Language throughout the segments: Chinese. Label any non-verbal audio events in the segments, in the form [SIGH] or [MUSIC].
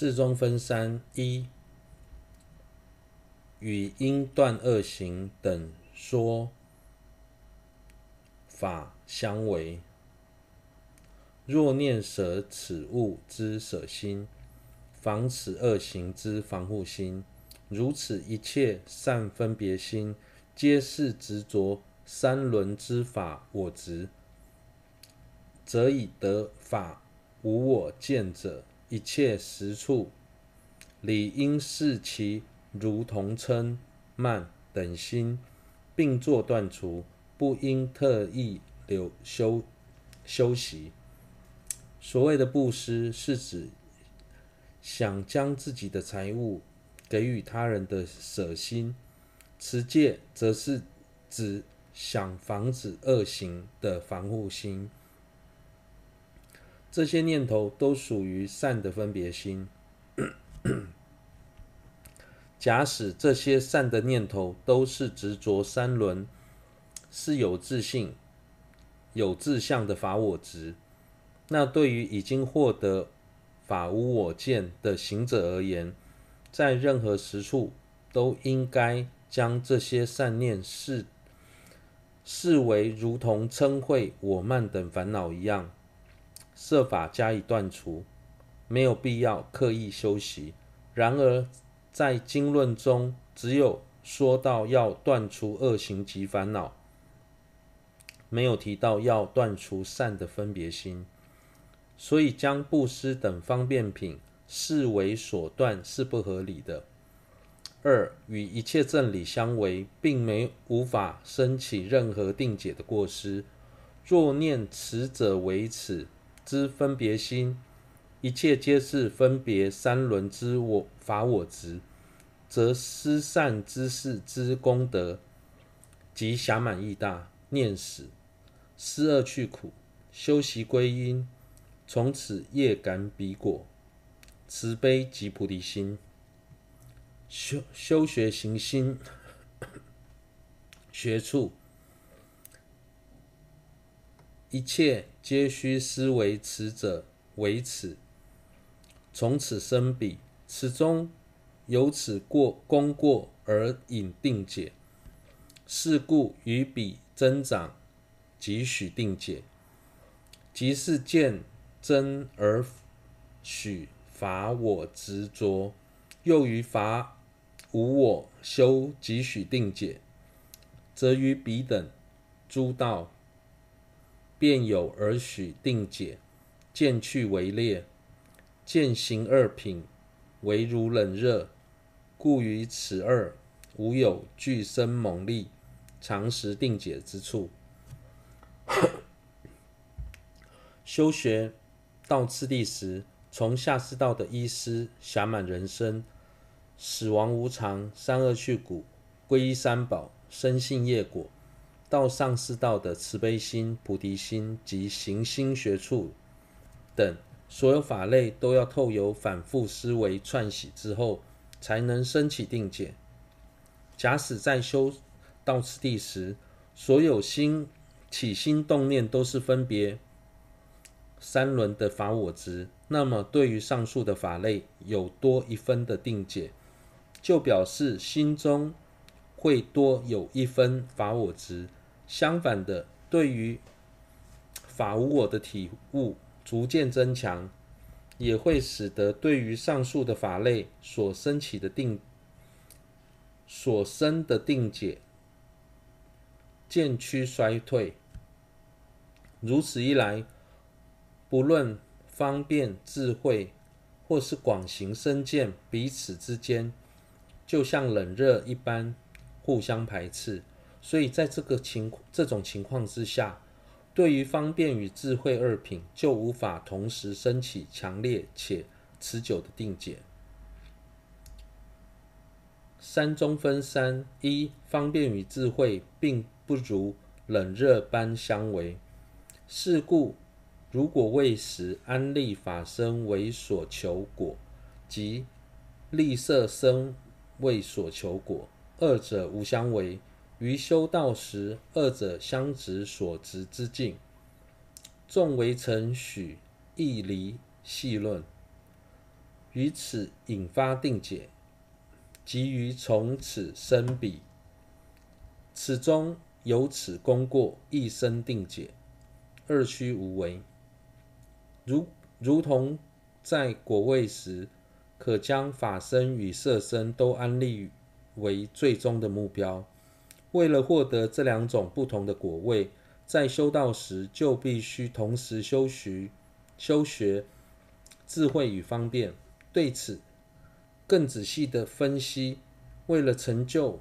事中分三：一、与因断恶行等说法相违。若念舍此物之舍心，防此恶行之防护心，如此一切善分别心，皆是执着三轮之法我执，则以得法无我见者，一切实处理应视其如同嗔慢等心，并作断除，不应特意留修修习。所谓的布施，是指想将自己的财物给予他人的舍心；持戒，则是指想防止恶行的防护心。这些念头都属于善的分别心。[COUGHS] 假使这些善的念头都是执着三轮，是有自信、有志向的法我执，那对于已经获得法无我见的行者而言，在任何时处都应该将这些善念视视为如同嗔恚我慢等烦恼一样，设法加以断除，没有必要刻意修习。然而，在经论中，只有说到要断除恶行及烦恼，没有提到要断除善的分别心，所以将布施等方便品视为所断是不合理的。二、与一切正理相违，并没无法生起任何定解的过失。若念此者为此之分别心。一切皆是分别三轮之我法我执，则施善之事之功德即暇满意大，念死思恶去苦，修习归因，从此业感彼果，慈悲及菩提心，修修学行心 [COUGHS] 学处，一切皆须思维此者为此。从此生彼，此中有此过功过而引定解，是故于彼增长，即许定解，即是见真而许法我执着，又于法无我修即许定解，则于彼等诸道便有而许定解，见趣为劣。见行二品为如冷热，故于此二无有具生猛力，常识定解之处。[COUGHS] 修学到次第时，从下士道的医师暇满人生、死亡无常、三恶趣苦、皈依三宝、深信业果，到上士道的慈悲心、菩提心及行心学处等。所有法类都要透由反复思维串习之后，才能生起定解。假使在修到此地时，所有心起心动念都是分别三轮的法我执，那么对于上述的法类有多一分的定解，就表示心中会多有一分法我执。相反的，对于法无我的体悟。逐渐增强，也会使得对于上述的法类所生起的定所生的定解渐趋衰退。如此一来，不论方便智慧或是广行深见，彼此之间就像冷热一般互相排斥。所以在这个情这种情况之下。对于方便与智慧二品，就无法同时升起强烈且持久的定解。三中分三：一、方便与智慧并不如冷热般相违。是故，如果为时安立法身为所求果，即立色身为所求果，二者无相违。于修道时，二者相执所执之境，纵微尘许亦离细论。于此引发定解，即于从此生彼，此中有此功过，一生定解，二虚无为。如如同在果位时，可将法身与色身都安立为最终的目标。为了获得这两种不同的果位，在修道时就必须同时修学修学智慧与方便。对此，更仔细的分析，为了成就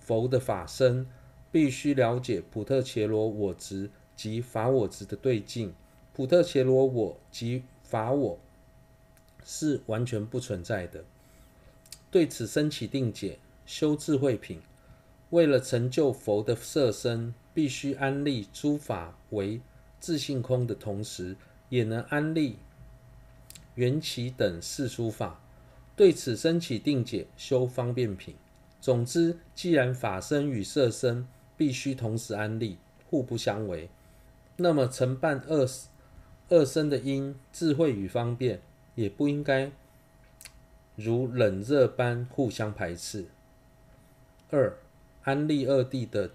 佛的法身，必须了解普特伽罗我执及法我执的对境。普特伽罗我及法我是完全不存在的。对此生起定解，修智慧品。为了成就佛的色身，必须安立诸法为自性空的同时，也能安立缘起等世俗法。对此生起定解，修方便品。总之，既然法身与色身必须同时安立，互不相违，那么承办二。二身的因智慧与方便，也不应该如冷热般互相排斥。二、安立二谛的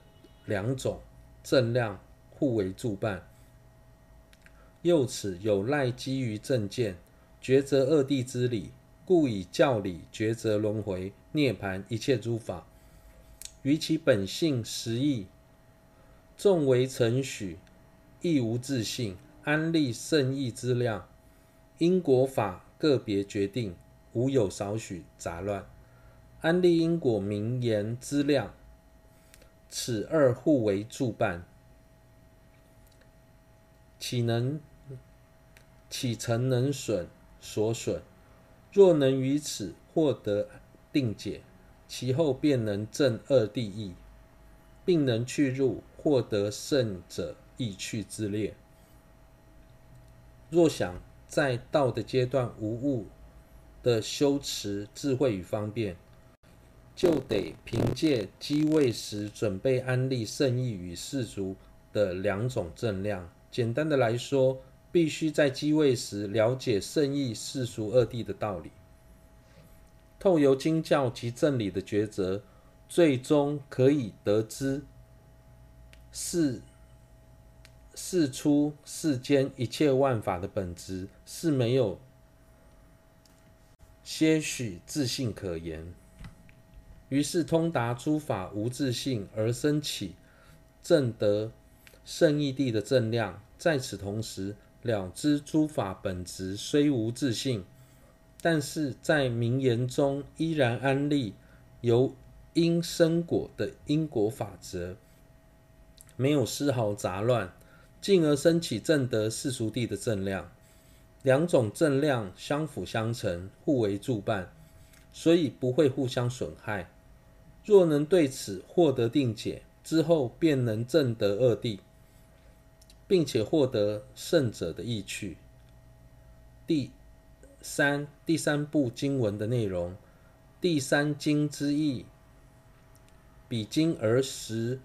两种正量互为助伴，又此有赖基于正见抉择二谛之理，故以教理抉择轮回涅槃一切诸法，于其本性实义，纵为承许，亦无自性。安立胜义之量，因果法个别决定，无有少许杂乱。安立因果名言之量，此二互为助伴，岂能岂曾能损所损？若能于此获得定解，其后便能证二谛义，并能去入获得胜者意趣之列。若想在道的阶段无误的修持智慧与方便，就得凭借机位时准备安立圣意与世俗的两种正量。简单的来说，必须在机位时了解圣意、世俗二谛的道理，透由经教及正理的抉择，最终可以得知是。世出世间一切万法的本质是没有些许自信可言，于是通达诸法无自性而生起正得胜义地的正量。在此同时，了知诸法本质虽无自性，但是在名言中依然安立由因生果的因果法则，没有丝毫杂乱。进而生起正得世俗地的正量，两种正量相辅相成，互为助伴，所以不会互相损害。若能对此获得定解之后，便能证得二谛，并且获得胜者的意趣。第三第三部经文的内容，第三经之意，彼经而实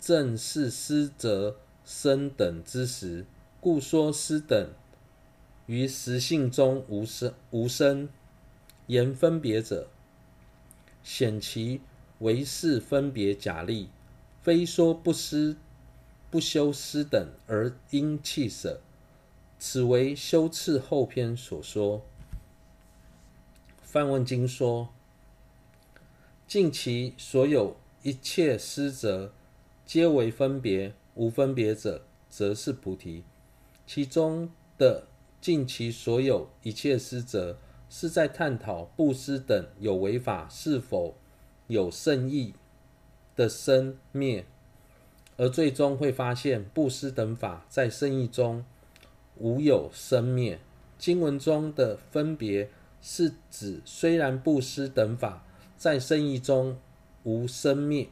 正是师则。生等之时，故说师等于实性中无生无生，言分别者，显其为是分别假立，非说不思不修思等而应弃舍，此为修次后篇所说。梵问经说，尽其所有一切思者，皆为分别。无分别者，则是菩提。其中的尽其所有一切思者，是在探讨布施等有为法是否有胜意的生灭，而最终会发现布施等法在圣意中无有生灭。经文中的分别是指，虽然布施等法在圣意中无生灭、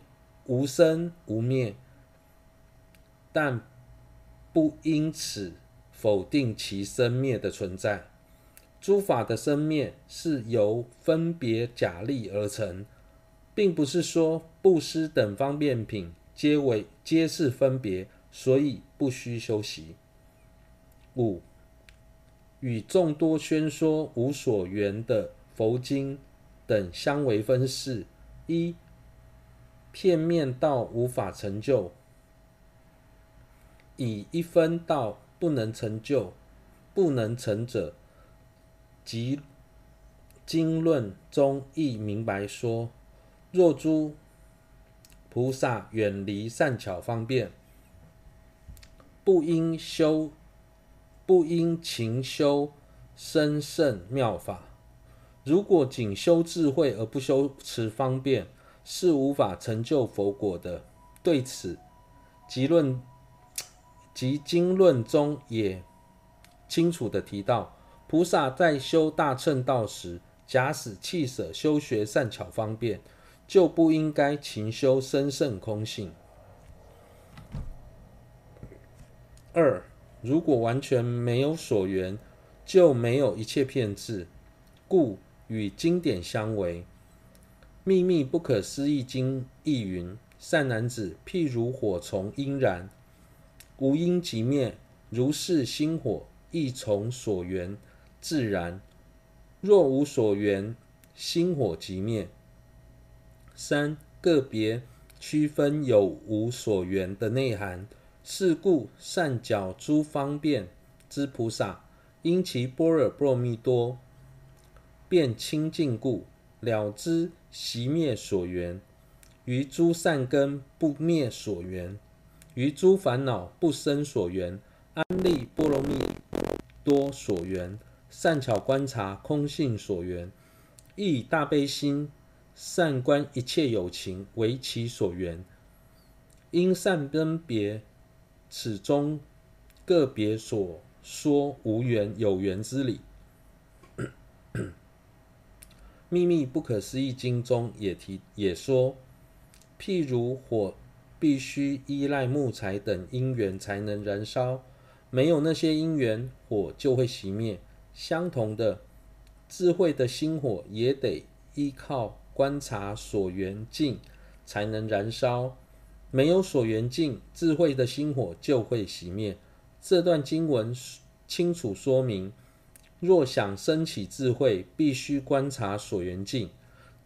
无生无灭。但不因此否定其生灭的存在。诸法的生灭是由分别假立而成，并不是说布施等方便品皆为皆是分别，所以不需修习。五、与众多宣说无所缘的佛经等相为分释：一、片面道无法成就，以一分道不能成就、不能成者，即经论中亦明白说：若诸菩萨远离善巧方便，不应修，不应勤修深胜妙法。如果仅修智慧而不修持方便，是无法成就佛果的。对此，即论及经论中也清楚地提到，菩萨在修大乘道时，假使弃舍修学善巧方便，就不应该勤修深胜空性。二，如果完全没有所缘，就没有一切遍智，故与经典相违。秘密不可思议经亦云：善男子，譬如火从因燃，无因即灭，如是心火亦从所缘自然。若无所缘，心火即灭。三，个别区分有无所缘的内涵。是故，善巧诸方便之菩萨，因其般若波罗蜜多便清净故，了知习灭所缘；于诸善根不灭所缘；于诸烦恼不生所缘；安立波罗蜜多所缘；善巧观察空性所缘；亦大悲心善观一切有情为其所缘。因善分别。此中个别所说无缘有缘之理，[COUGHS] 秘密不可思议经中也提也说，譬如火必须依赖木材等因缘才能燃烧，没有那些因缘，火就会熄灭。相同的，智慧的心火也得依靠观察所缘境才能燃烧。没有所缘境，智慧的心火就会熄灭。这段经文清楚说明，若想升起智慧，必须观察所缘境。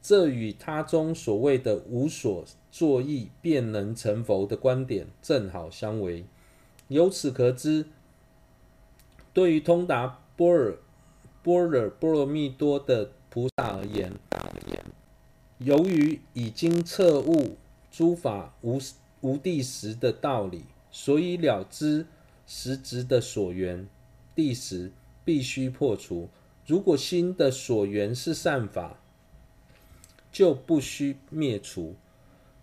这与他中所谓的无所作意便能成佛的观点正好相违。由此可知，对于通达般若般若波罗蜜多的菩萨而言，由于已经彻悟。诸法无无地时的道理，所以了知实执的所缘地时必须破除。如果心的所缘是善法，就不需灭除，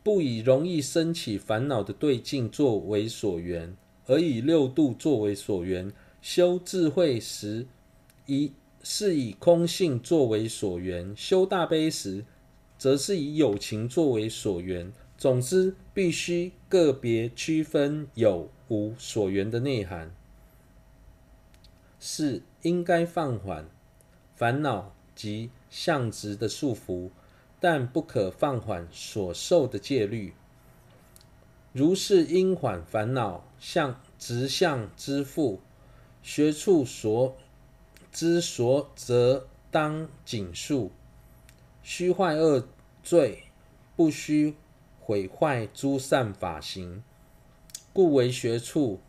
不以容易生起烦恼的对境作为所缘，而以六度作为所缘。修智慧时，以是以空性作为所缘；修大悲时，则是以友情作为所缘。总之，必须个别区分有无所缘的内涵。四，应该放缓烦恼及相执的束缚，但不可放缓所受的戒律。如是应缓烦恼相直相之缚，学处所之所则当谨束。虚坏恶罪，不须。毁坏诸善法行，故为学处，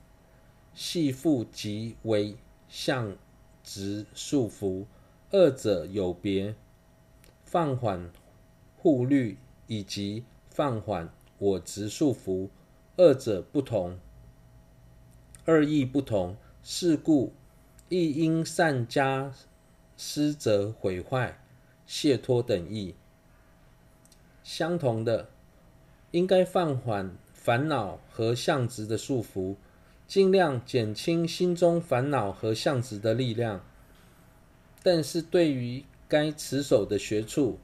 系缚即为向执束缚，二者有别。放缓护律以及放缓我执束缚，二者不同，二义不同。是故亦应善加施则毁坏、解脱等义。相同的。应该放缓烦恼和相执的束缚，尽量减轻心中烦恼和相执的力量。但是对于该持守的学处，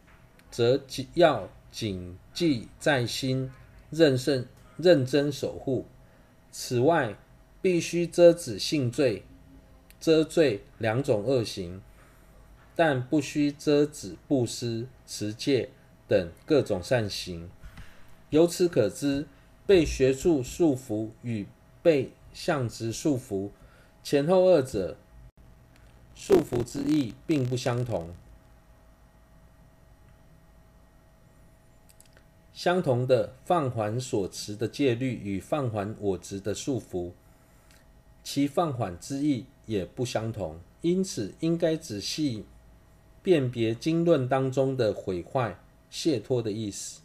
则要谨记在心，认慎认真守护。此外，必须遮止性罪、遮罪两种恶行，但不须遮止布施、持戒等各种善行。由此可知，被学术束缚与被相执束缚前后二者束缚之意并不相同。相同的放缓所持的戒律与放缓我执的束缚，其放缓之意也不相同。因此，应该仔细辨别经论当中的毁坏、解脱的意思。